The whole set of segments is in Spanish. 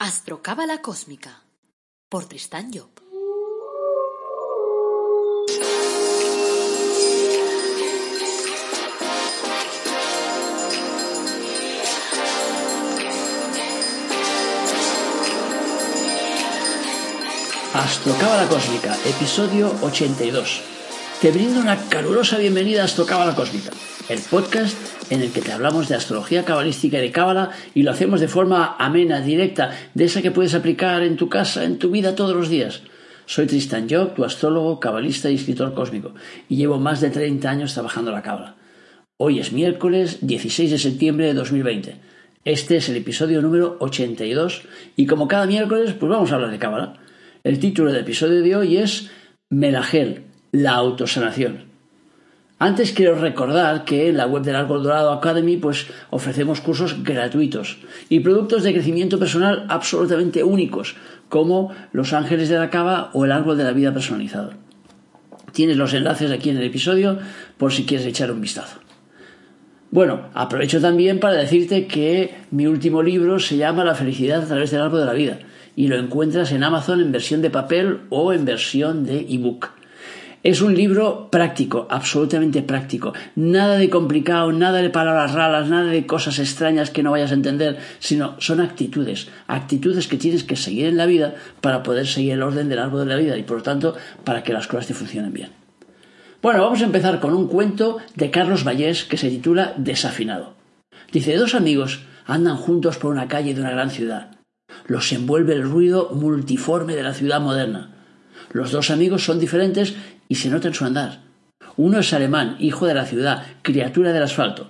Astrocábala Cósmica por Tristán Job. Astrocábala Cósmica, episodio 82. Te brindo una calurosa bienvenida a Astrocábala Cósmica, el podcast en el que te hablamos de astrología cabalística y de cábala y lo hacemos de forma amena, directa, de esa que puedes aplicar en tu casa, en tu vida todos los días. Soy Tristan Job, tu astrólogo, cabalista y escritor cósmico, y llevo más de 30 años trabajando la cábala. Hoy es miércoles 16 de septiembre de 2020. Este es el episodio número 82 y como cada miércoles, pues vamos a hablar de cábala. El título del episodio de hoy es Melagel, la autosanación. Antes quiero recordar que en la web del Árbol Dorado Academy pues ofrecemos cursos gratuitos y productos de crecimiento personal absolutamente únicos, como los ángeles de la cava o el árbol de la vida personalizado. Tienes los enlaces aquí en el episodio por si quieres echar un vistazo. Bueno, aprovecho también para decirte que mi último libro se llama La felicidad a través del árbol de la vida y lo encuentras en Amazon en versión de papel o en versión de ebook. Es un libro práctico, absolutamente práctico. Nada de complicado, nada de palabras raras, nada de cosas extrañas que no vayas a entender, sino son actitudes, actitudes que tienes que seguir en la vida para poder seguir el orden del árbol de la vida y por lo tanto para que las cosas te funcionen bien. Bueno, vamos a empezar con un cuento de Carlos Vallés que se titula Desafinado. Dice, dos amigos andan juntos por una calle de una gran ciudad. Los envuelve el ruido multiforme de la ciudad moderna. Los dos amigos son diferentes y se nota en su andar. Uno es alemán, hijo de la ciudad, criatura del asfalto.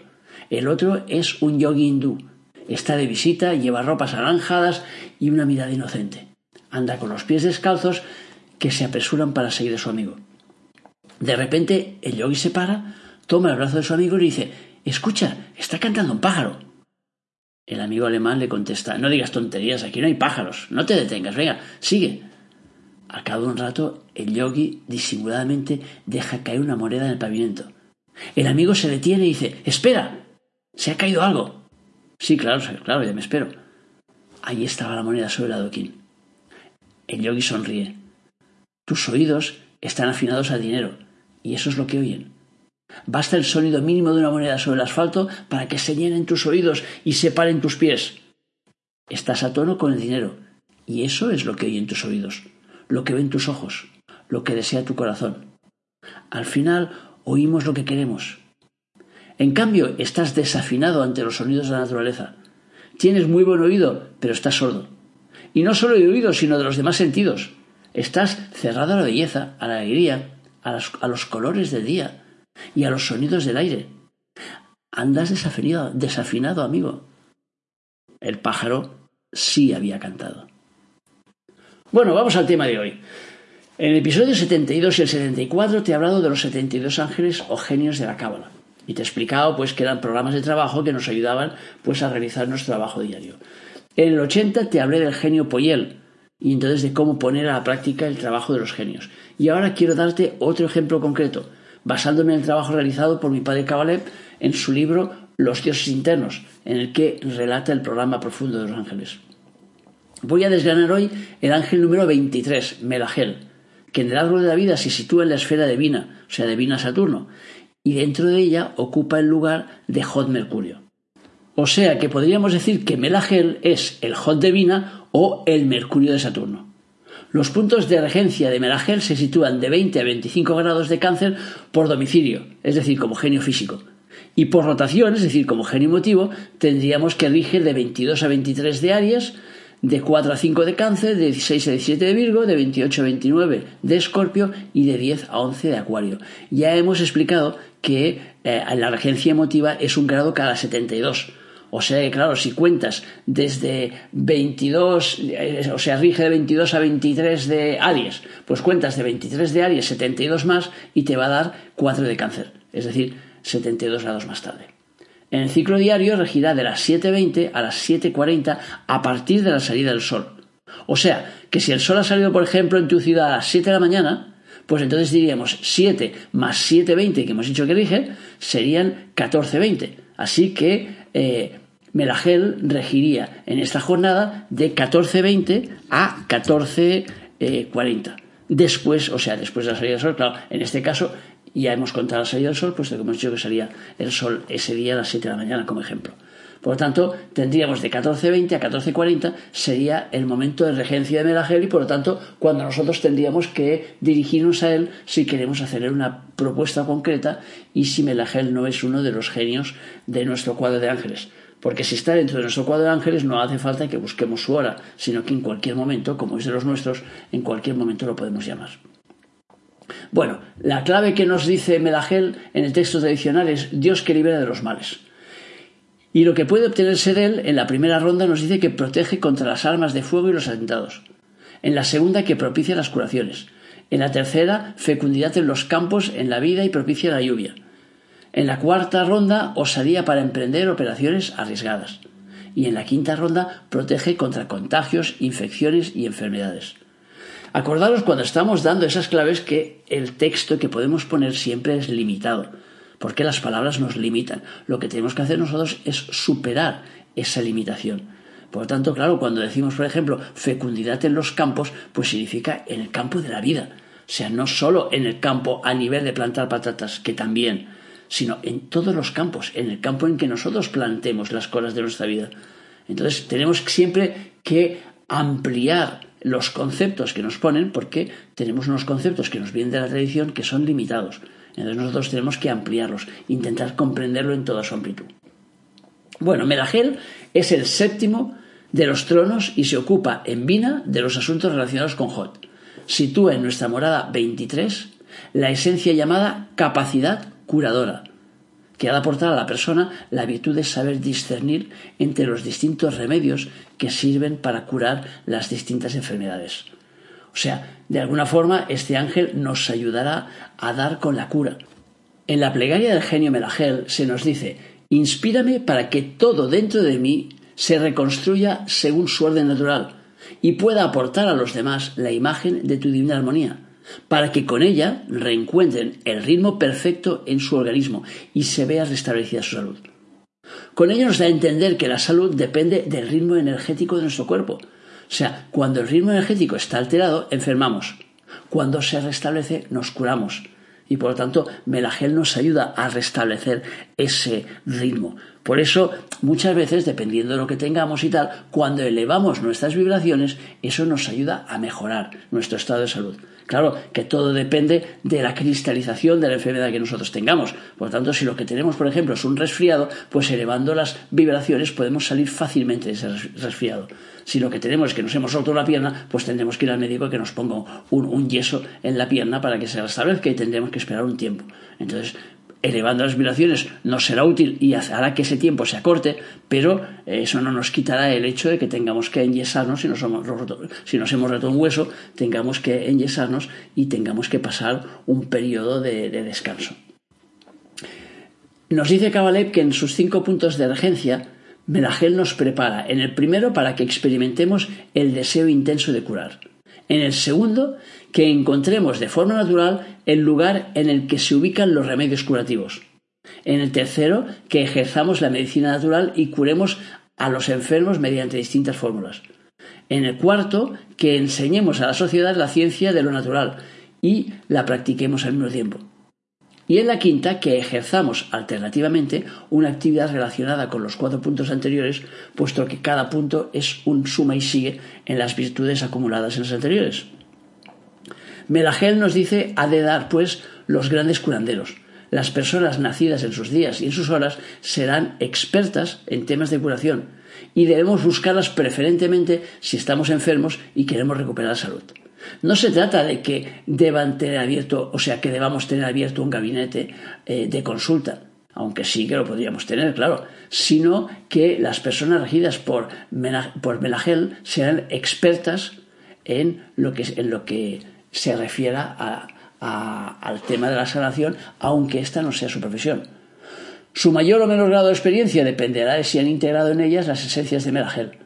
El otro es un yogi hindú. Está de visita, lleva ropas anaranjadas y una mirada inocente. Anda con los pies descalzos que se apresuran para seguir a su amigo. De repente el yogi se para, toma el brazo de su amigo y le dice Escucha, está cantando un pájaro. El amigo alemán le contesta No digas tonterías, aquí no hay pájaros, no te detengas, venga, sigue. Al cabo de un rato, el yogi disimuladamente deja caer una moneda en el pavimento. El amigo se detiene y dice Espera. Se ha caído algo. Sí, claro, claro, ya me espero. Ahí estaba la moneda sobre el adoquín. El yogi sonríe. Tus oídos están afinados al dinero, y eso es lo que oyen. Basta el sonido mínimo de una moneda sobre el asfalto para que se llenen tus oídos y separen tus pies. Estás a tono con el dinero, y eso es lo que oyen tus oídos lo que ven tus ojos, lo que desea tu corazón. Al final oímos lo que queremos. En cambio, estás desafinado ante los sonidos de la naturaleza. Tienes muy buen oído, pero estás sordo. Y no solo de oído, sino de los demás sentidos. Estás cerrado a la belleza, a la alegría, a, a los colores del día y a los sonidos del aire. Andas desafinado, desafinado, amigo. El pájaro sí había cantado. Bueno, vamos al tema de hoy. En el episodio 72 y el 74 te he hablado de los 72 ángeles o genios de la Cábala. Y te he explicado pues que eran programas de trabajo que nos ayudaban pues a realizar nuestro trabajo diario. En el 80 te hablé del genio Poyel y entonces de cómo poner a la práctica el trabajo de los genios. Y ahora quiero darte otro ejemplo concreto, basándome en el trabajo realizado por mi padre Kabalev en su libro Los dioses internos, en el que relata el programa profundo de los ángeles. Voy a desgranar hoy el ángel número 23, Melagel, que en el árbol de la vida se sitúa en la esfera de Vina, o sea, de Vina Saturno, y dentro de ella ocupa el lugar de Hot Mercurio. O sea que podríamos decir que Melagel es el Hot de Vina o el Mercurio de Saturno. Los puntos de regencia de Melagel se sitúan de 20 a 25 grados de cáncer por domicilio, es decir, como genio físico. Y por rotación, es decir, como genio emotivo, tendríamos que rige de 22 a 23 de Aries, de 4 a 5 de cáncer, de 16 a 17 de Virgo, de 28 a 29 de Escorpio y de 10 a 11 de Acuario. Ya hemos explicado que eh, la regencia emotiva es un grado cada 72. O sea que, claro, si cuentas desde 22, eh, o sea, rige de 22 a 23 de Aries, pues cuentas de 23 de Aries 72 más y te va a dar 4 de cáncer, es decir, 72 grados más tarde. En el ciclo diario regirá de las 7.20 a las 7.40 a partir de la salida del sol. O sea, que si el sol ha salido, por ejemplo, en tu ciudad a las 7 de la mañana, pues entonces diríamos 7 más 7.20 que hemos dicho que rige, serían 14.20. Así que eh, Melagel regiría en esta jornada de 14.20 a 14.40. Después, o sea, después de la salida del sol, claro, en este caso ya hemos contado la salida del sol, puesto que hemos dicho que salía el sol ese día a las 7 de la mañana como ejemplo. Por lo tanto, tendríamos de 14.20 a 14.40 sería el momento de regencia de Melagel y por lo tanto cuando nosotros tendríamos que dirigirnos a él si queremos hacerle una propuesta concreta y si Melagel no es uno de los genios de nuestro cuadro de ángeles. Porque si está dentro de nuestro cuadro de ángeles no hace falta que busquemos su hora, sino que en cualquier momento, como es de los nuestros, en cualquier momento lo podemos llamar. Bueno, la clave que nos dice Melagel en el texto tradicional es Dios que libera de los males. Y lo que puede obtenerse de él en la primera ronda nos dice que protege contra las armas de fuego y los atentados. En la segunda que propicia las curaciones. En la tercera, fecundidad en los campos, en la vida y propicia la lluvia. En la cuarta ronda, osadía para emprender operaciones arriesgadas. Y en la quinta ronda, protege contra contagios, infecciones y enfermedades. Acordaros cuando estamos dando esas claves que el texto que podemos poner siempre es limitado porque las palabras nos limitan. Lo que tenemos que hacer nosotros es superar esa limitación. Por lo tanto, claro, cuando decimos, por ejemplo, fecundidad en los campos, pues significa en el campo de la vida. O sea, no solo en el campo a nivel de plantar patatas, que también, sino en todos los campos, en el campo en que nosotros plantemos las cosas de nuestra vida. Entonces, tenemos siempre que ampliar los conceptos que nos ponen, porque tenemos unos conceptos que nos vienen de la tradición que son limitados. Entonces nosotros tenemos que ampliarlos, intentar comprenderlo en toda su amplitud. Bueno, Melagel es el séptimo de los tronos y se ocupa en Vina de los asuntos relacionados con Jot. Sitúa en nuestra morada 23 la esencia llamada capacidad curadora, que ha de aportar a la persona la virtud de saber discernir entre los distintos remedios que sirven para curar las distintas enfermedades. O sea, de alguna forma este ángel nos ayudará a dar con la cura. En la plegaria del genio Melagel se nos dice, inspírame para que todo dentro de mí se reconstruya según su orden natural y pueda aportar a los demás la imagen de tu divina armonía, para que con ella reencuentren el ritmo perfecto en su organismo y se vea restablecida su salud. Con ello nos da a entender que la salud depende del ritmo energético de nuestro cuerpo, o sea, cuando el ritmo energético está alterado, enfermamos. Cuando se restablece, nos curamos. Y por lo tanto, Melagel nos ayuda a restablecer ese ritmo. Por eso, muchas veces, dependiendo de lo que tengamos y tal, cuando elevamos nuestras vibraciones, eso nos ayuda a mejorar nuestro estado de salud. Claro que todo depende de la cristalización de la enfermedad que nosotros tengamos. Por lo tanto, si lo que tenemos, por ejemplo, es un resfriado, pues elevando las vibraciones podemos salir fácilmente de ese resfriado. Si lo que tenemos es que nos hemos roto la pierna, pues tendremos que ir al médico que nos ponga un, yeso en la pierna para que se restablezca y tendremos que esperar un tiempo. Entonces, elevando las vibraciones nos será útil y hará que ese tiempo se acorte, pero eso no nos quitará el hecho de que tengamos que enyesarnos si nos, hemos roto, si nos hemos roto un hueso, tengamos que enyesarnos y tengamos que pasar un periodo de, de descanso. Nos dice Kabalev que en sus cinco puntos de regencia Melagel nos prepara en el primero para que experimentemos el deseo intenso de curar. En el segundo, que encontremos de forma natural el lugar en el que se ubican los remedios curativos. En el tercero, que ejerzamos la medicina natural y curemos a los enfermos mediante distintas fórmulas. En el cuarto, que enseñemos a la sociedad la ciencia de lo natural y la practiquemos al mismo tiempo. Y en la quinta, que ejerzamos alternativamente una actividad relacionada con los cuatro puntos anteriores, puesto que cada punto es un suma y sigue en las virtudes acumuladas en los anteriores. Melagel nos dice ha de dar, pues, los grandes curanderos. Las personas nacidas en sus días y en sus horas serán expertas en temas de curación y debemos buscarlas preferentemente si estamos enfermos y queremos recuperar la salud. No se trata de que deban tener abierto, o sea, que debamos tener abierto un gabinete eh, de consulta, aunque sí que lo podríamos tener, claro, sino que las personas regidas por, por Melagel sean expertas en lo que, en lo que se refiera al tema de la sanación, aunque esta no sea su profesión. Su mayor o menor grado de experiencia dependerá de si han integrado en ellas las esencias de Melagel.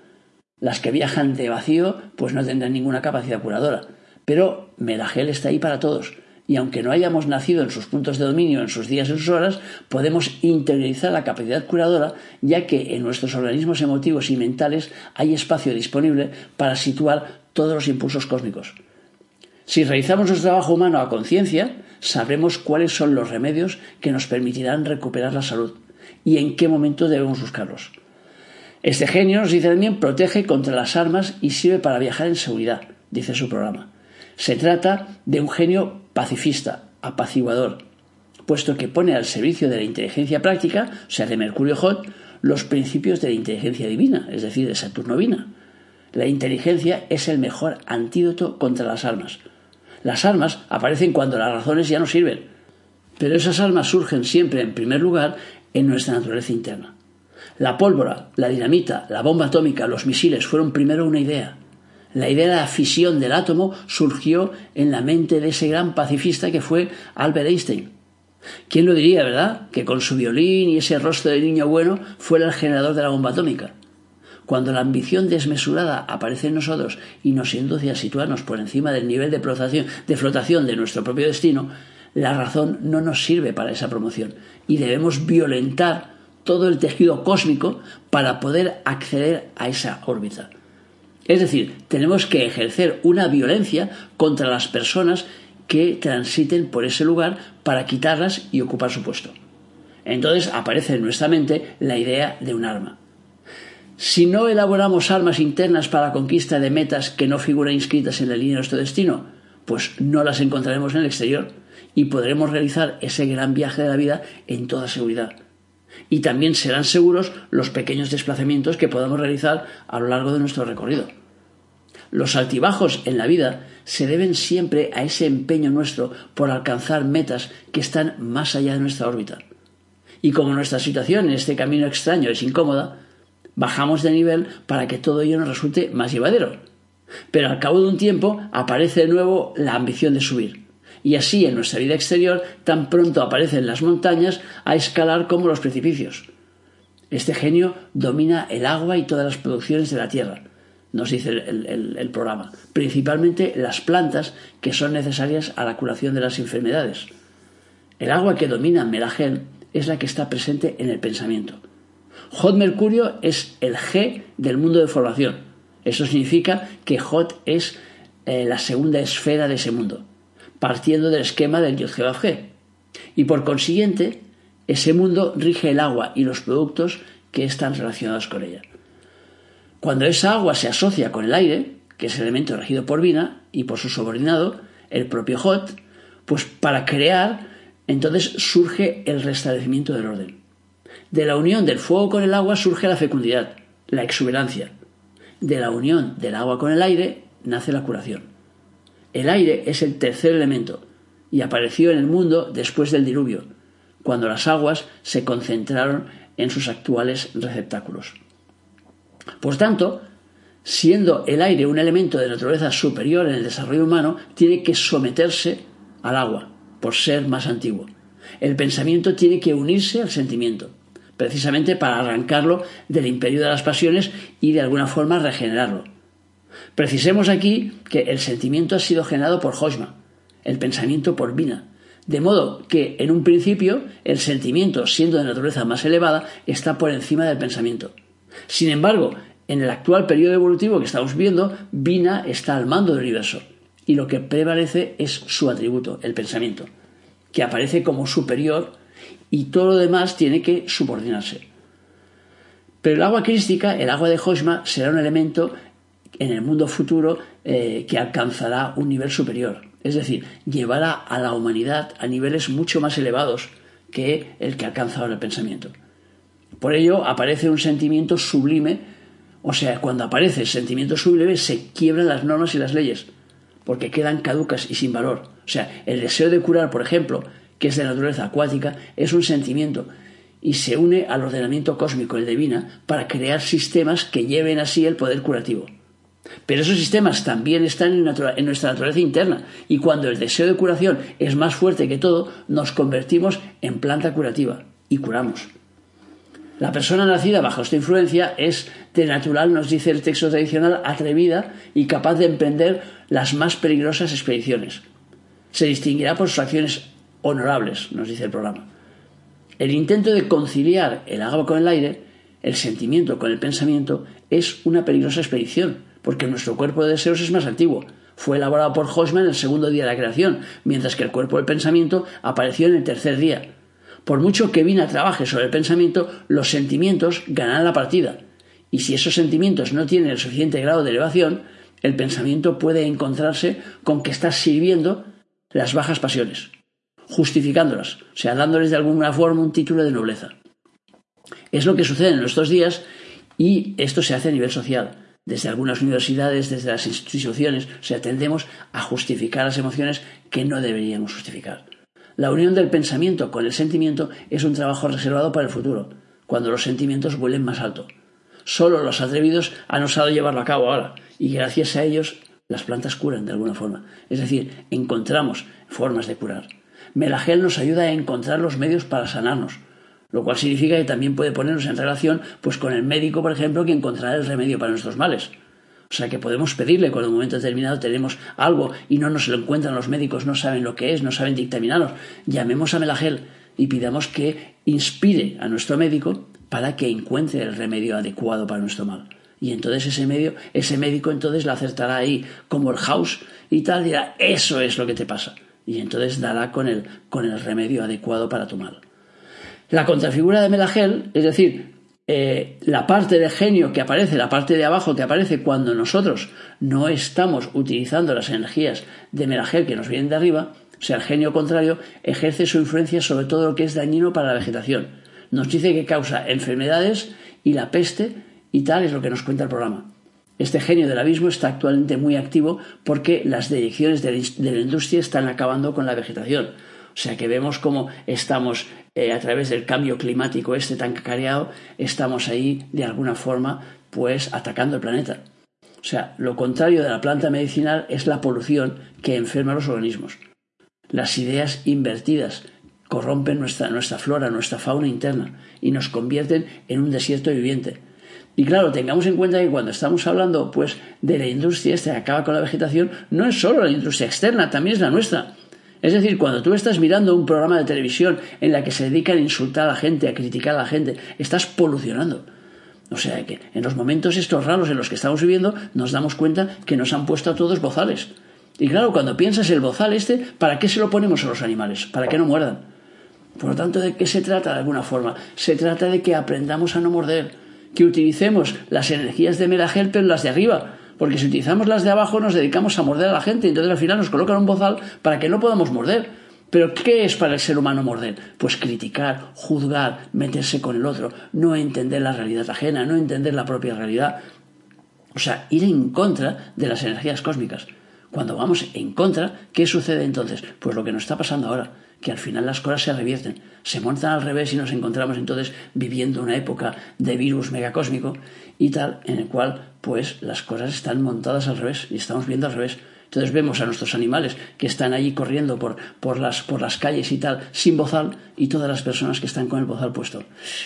Las que viajan de vacío, pues no tendrán ninguna capacidad curadora. Pero Melagel está ahí para todos y aunque no hayamos nacido en sus puntos de dominio, en sus días, en sus horas, podemos interiorizar la capacidad curadora, ya que en nuestros organismos emotivos y mentales hay espacio disponible para situar todos los impulsos cósmicos. Si realizamos nuestro trabajo humano a conciencia, sabremos cuáles son los remedios que nos permitirán recuperar la salud y en qué momento debemos buscarlos. Este genio, nos dice también, protege contra las armas y sirve para viajar en seguridad, dice su programa. Se trata de un genio pacifista, apaciguador, puesto que pone al servicio de la inteligencia práctica, o sea, de Mercurio Hot, los principios de la inteligencia divina, es decir, de Saturno Vina. La inteligencia es el mejor antídoto contra las armas. Las armas aparecen cuando las razones ya no sirven, pero esas armas surgen siempre, en primer lugar, en nuestra naturaleza interna. La pólvora, la dinamita, la bomba atómica, los misiles fueron primero una idea. La idea de la fisión del átomo surgió en la mente de ese gran pacifista que fue Albert Einstein. ¿Quién lo diría, verdad? Que con su violín y ese rostro de niño bueno fuera el generador de la bomba atómica. Cuando la ambición desmesurada aparece en nosotros y nos induce a situarnos por encima del nivel de flotación, de flotación de nuestro propio destino, la razón no nos sirve para esa promoción y debemos violentar todo el tejido cósmico para poder acceder a esa órbita. Es decir, tenemos que ejercer una violencia contra las personas que transiten por ese lugar para quitarlas y ocupar su puesto. Entonces aparece en nuestra mente la idea de un arma. Si no elaboramos armas internas para la conquista de metas que no figuran inscritas en la línea de nuestro destino, pues no las encontraremos en el exterior y podremos realizar ese gran viaje de la vida en toda seguridad. Y también serán seguros los pequeños desplazamientos que podamos realizar a lo largo de nuestro recorrido. Los altibajos en la vida se deben siempre a ese empeño nuestro por alcanzar metas que están más allá de nuestra órbita. Y como nuestra situación en este camino extraño es incómoda, bajamos de nivel para que todo ello nos resulte más llevadero. Pero al cabo de un tiempo aparece de nuevo la ambición de subir y así en nuestra vida exterior tan pronto aparecen las montañas a escalar como los precipicios. Este genio domina el agua y todas las producciones de la tierra, nos dice el, programa, principalmente las plantas que son necesarias a la curación de las enfermedades. El agua que domina Melagel es la que está presente en el pensamiento. Hot Mercurio es el G del mundo de formación. Eso significa que Hot es eh, la segunda esfera de ese mundo partiendo del esquema del dios G. Y por consiguiente, ese mundo rige el agua y los productos que están relacionados con ella. Cuando esa agua se asocia con el aire, que es el elemento regido por Vina, y por su subordinado, el propio Hot, pues para crear, entonces surge el restablecimiento del orden. De la unión del fuego con el agua surge la fecundidad, la exuberancia. De la unión del agua con el aire nace la curación. El aire es el tercer elemento y apareció en el mundo después del diluvio, cuando las aguas se concentraron en sus actuales receptáculos. Por tanto, siendo el aire un elemento de naturaleza superior en el desarrollo humano, tiene que someterse al agua, por ser más antiguo. El pensamiento tiene que unirse al sentimiento, precisamente para arrancarlo del imperio de las pasiones y de alguna forma regenerarlo. Precisemos aquí que el sentimiento ha sido generado por Hojma, el pensamiento por Vina, de modo que en un principio el sentimiento, siendo de naturaleza más elevada, está por encima del pensamiento. Sin embargo, en el actual periodo evolutivo que estamos viendo, Vina está al mando del universo y lo que prevalece es su atributo, el pensamiento, que aparece como superior y todo lo demás tiene que subordinarse. Pero el agua crística, el agua de Hojma, será un elemento en el mundo futuro eh, que alcanzará un nivel superior. Es decir, llevará a la humanidad a niveles mucho más elevados que el que alcanza ahora el pensamiento. Por ello aparece un sentimiento sublime, o sea, cuando aparece el sentimiento sublime se quiebran las normas y las leyes, porque quedan caducas y sin valor. O sea, el deseo de curar, por ejemplo, que es de naturaleza acuática, es un sentimiento y se une al ordenamiento cósmico, el divina, para crear sistemas que lleven así el poder curativo. Pero esos sistemas también están en, nuestra naturaleza interna y cuando el deseo de curación es más fuerte que todo, nos convertimos en planta curativa y curamos. La persona nacida bajo esta influencia es de natural, nos dice el texto tradicional, atrevida y capaz de emprender las más peligrosas expediciones. se distinguirá por sus acciones honorables, nos dice el programa. El intento de conciliar el agua con el aire, el sentimiento con el pensamiento, es una peligrosa expedición, porque nuestro cuerpo de deseos es más antiguo. Fue elaborado por Hoshman el segundo día de la creación, mientras que el cuerpo del pensamiento apareció en el tercer día. Por mucho que Vina trabaje sobre el pensamiento, los sentimientos ganarán la partida. Y si esos sentimientos no tienen el suficiente grado de elevación, el pensamiento puede encontrarse con que está sirviendo las bajas pasiones, justificándolas, o sea, dándoles de alguna forma un título de nobleza. Es lo que sucede en nuestros días y esto se hace a nivel social. Desde algunas universidades, desde las instituciones, o sea, a justificar las emociones que no deberíamos justificar. La unión del pensamiento con el sentimiento es un trabajo reservado para el futuro, cuando los sentimientos vuelen más alto. Solo los atrevidos han osado llevarlo a cabo ahora, y gracias a ellos las plantas curan de alguna forma. Es decir, encontramos formas de curar. Melagel nos ayuda a encontrar los medios para sanarnos, lo cual significa que también puede ponernos en relación pues con el médico, por ejemplo, que encontrará el remedio para nuestros males. O sea que podemos pedirle cuando en un momento determinado tenemos algo y no nos lo encuentran los médicos, no saben lo que es, no saben dictaminarnos. Llamemos a Melagel y pidamos que inspire a nuestro médico para que encuentre el remedio adecuado para nuestro mal. Y entonces ese medio, ese médico entonces la acertará ahí como el house y tal, dirá, eso es lo que te pasa. Y entonces dará con el, con el remedio adecuado para tu mal. La contrafigura de Melagel, es decir, eh, la parte de genio que aparece, la parte de abajo que aparece cuando nosotros no estamos utilizando las energías de Melagel que nos vienen de arriba, sea, el genio contrario ejerce su influencia sobre todo lo que es dañino para la vegetación. Nos dice que causa enfermedades y la peste y tal es lo que nos cuenta el programa. Este genio del abismo está actualmente muy activo porque las direcciones de la industria están acabando con la vegetación. O sea que vemos cómo estamos eh, a través del cambio climático este tan cacareado, estamos ahí de alguna forma pues atacando el planeta. O sea, lo contrario de la planta medicinal es la polución que enferma a los organismos. Las ideas invertidas corrompen nuestra, nuestra flora, nuestra fauna interna y nos convierten en un desierto viviente. Y claro, tengamos en cuenta que cuando estamos hablando pues de la industria esta que acaba con la vegetación, no es solo la industria externa, también es la nuestra. Es decir, cuando tú estás mirando un programa de televisión en la que se dedican a insultar a la gente, a criticar a la gente, estás polucionando. O sea que en los momentos estos raros en los que estamos viviendo nos damos cuenta que nos han puesto a todos bozales. Y claro, cuando piensas el bozal este, ¿para qué se lo ponemos a los animales? ¿Para que no muerdan? Por lo tanto, ¿de qué se trata de alguna forma? Se trata de que aprendamos a no morder, que utilicemos las energías de Meragel, pero las de arriba, porque si utilizamos las de abajo nos dedicamos a morder a la gente, entonces al final nos colocan un bozal para que no podamos morder. Pero ¿qué es para el ser humano morder? Pues criticar, juzgar, meterse con el otro, no entender la realidad ajena, no entender la propia realidad. O sea, ir en contra de las energías cósmicas. Cuando vamos en contra, ¿qué sucede entonces? Pues lo que nos está pasando ahora, que al final las cosas se revierten, se montan al revés y nos encontramos entonces viviendo una época de virus megacósmico y tal, en el cual pues las cosas están montadas al revés y estamos viendo al revés. Entonces vemos a nuestros animales que están allí corriendo por, por, las, por las calles y tal, sin bozal, y todas las personas que están con el bozal puesto.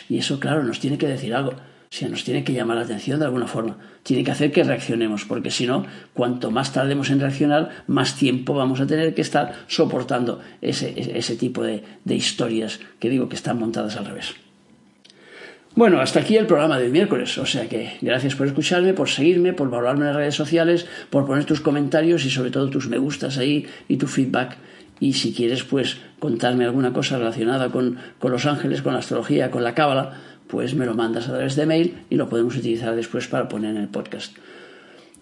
Y eso, claro, nos tiene que decir algo. O sea, nos tiene que llamar la atención de alguna forma. Tiene que hacer que reaccionemos, porque si no, cuanto más tardemos en reaccionar, más tiempo vamos a tener que estar soportando ese, ese tipo de, de historias que digo que están montadas al revés. Bueno, hasta aquí el programa del miércoles, o sea que gracias por escucharme, por seguirme, por valorarme en las redes sociales, por poner tus comentarios y sobre todo tus me gustas ahí y tu feedback. Y si quieres, pues contarme alguna cosa relacionada con, con los ángeles, con la astrología, con la cábala, pues me lo mandas a través de mail y lo podemos utilizar después para poner en el podcast.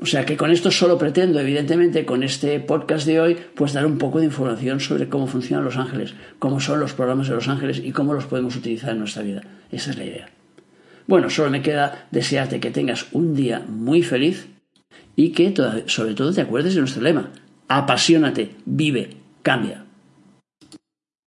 O sea que con esto solo pretendo, evidentemente, con este podcast de hoy, pues dar un poco de información sobre cómo funcionan los ángeles, cómo son los programas de los ángeles y cómo los podemos utilizar en nuestra vida. Esa es la idea. Bueno, solo me queda desearte que tengas un día muy feliz y que sobre todo te acuerdes de nuestro lema. Apasionate, vive, cambia.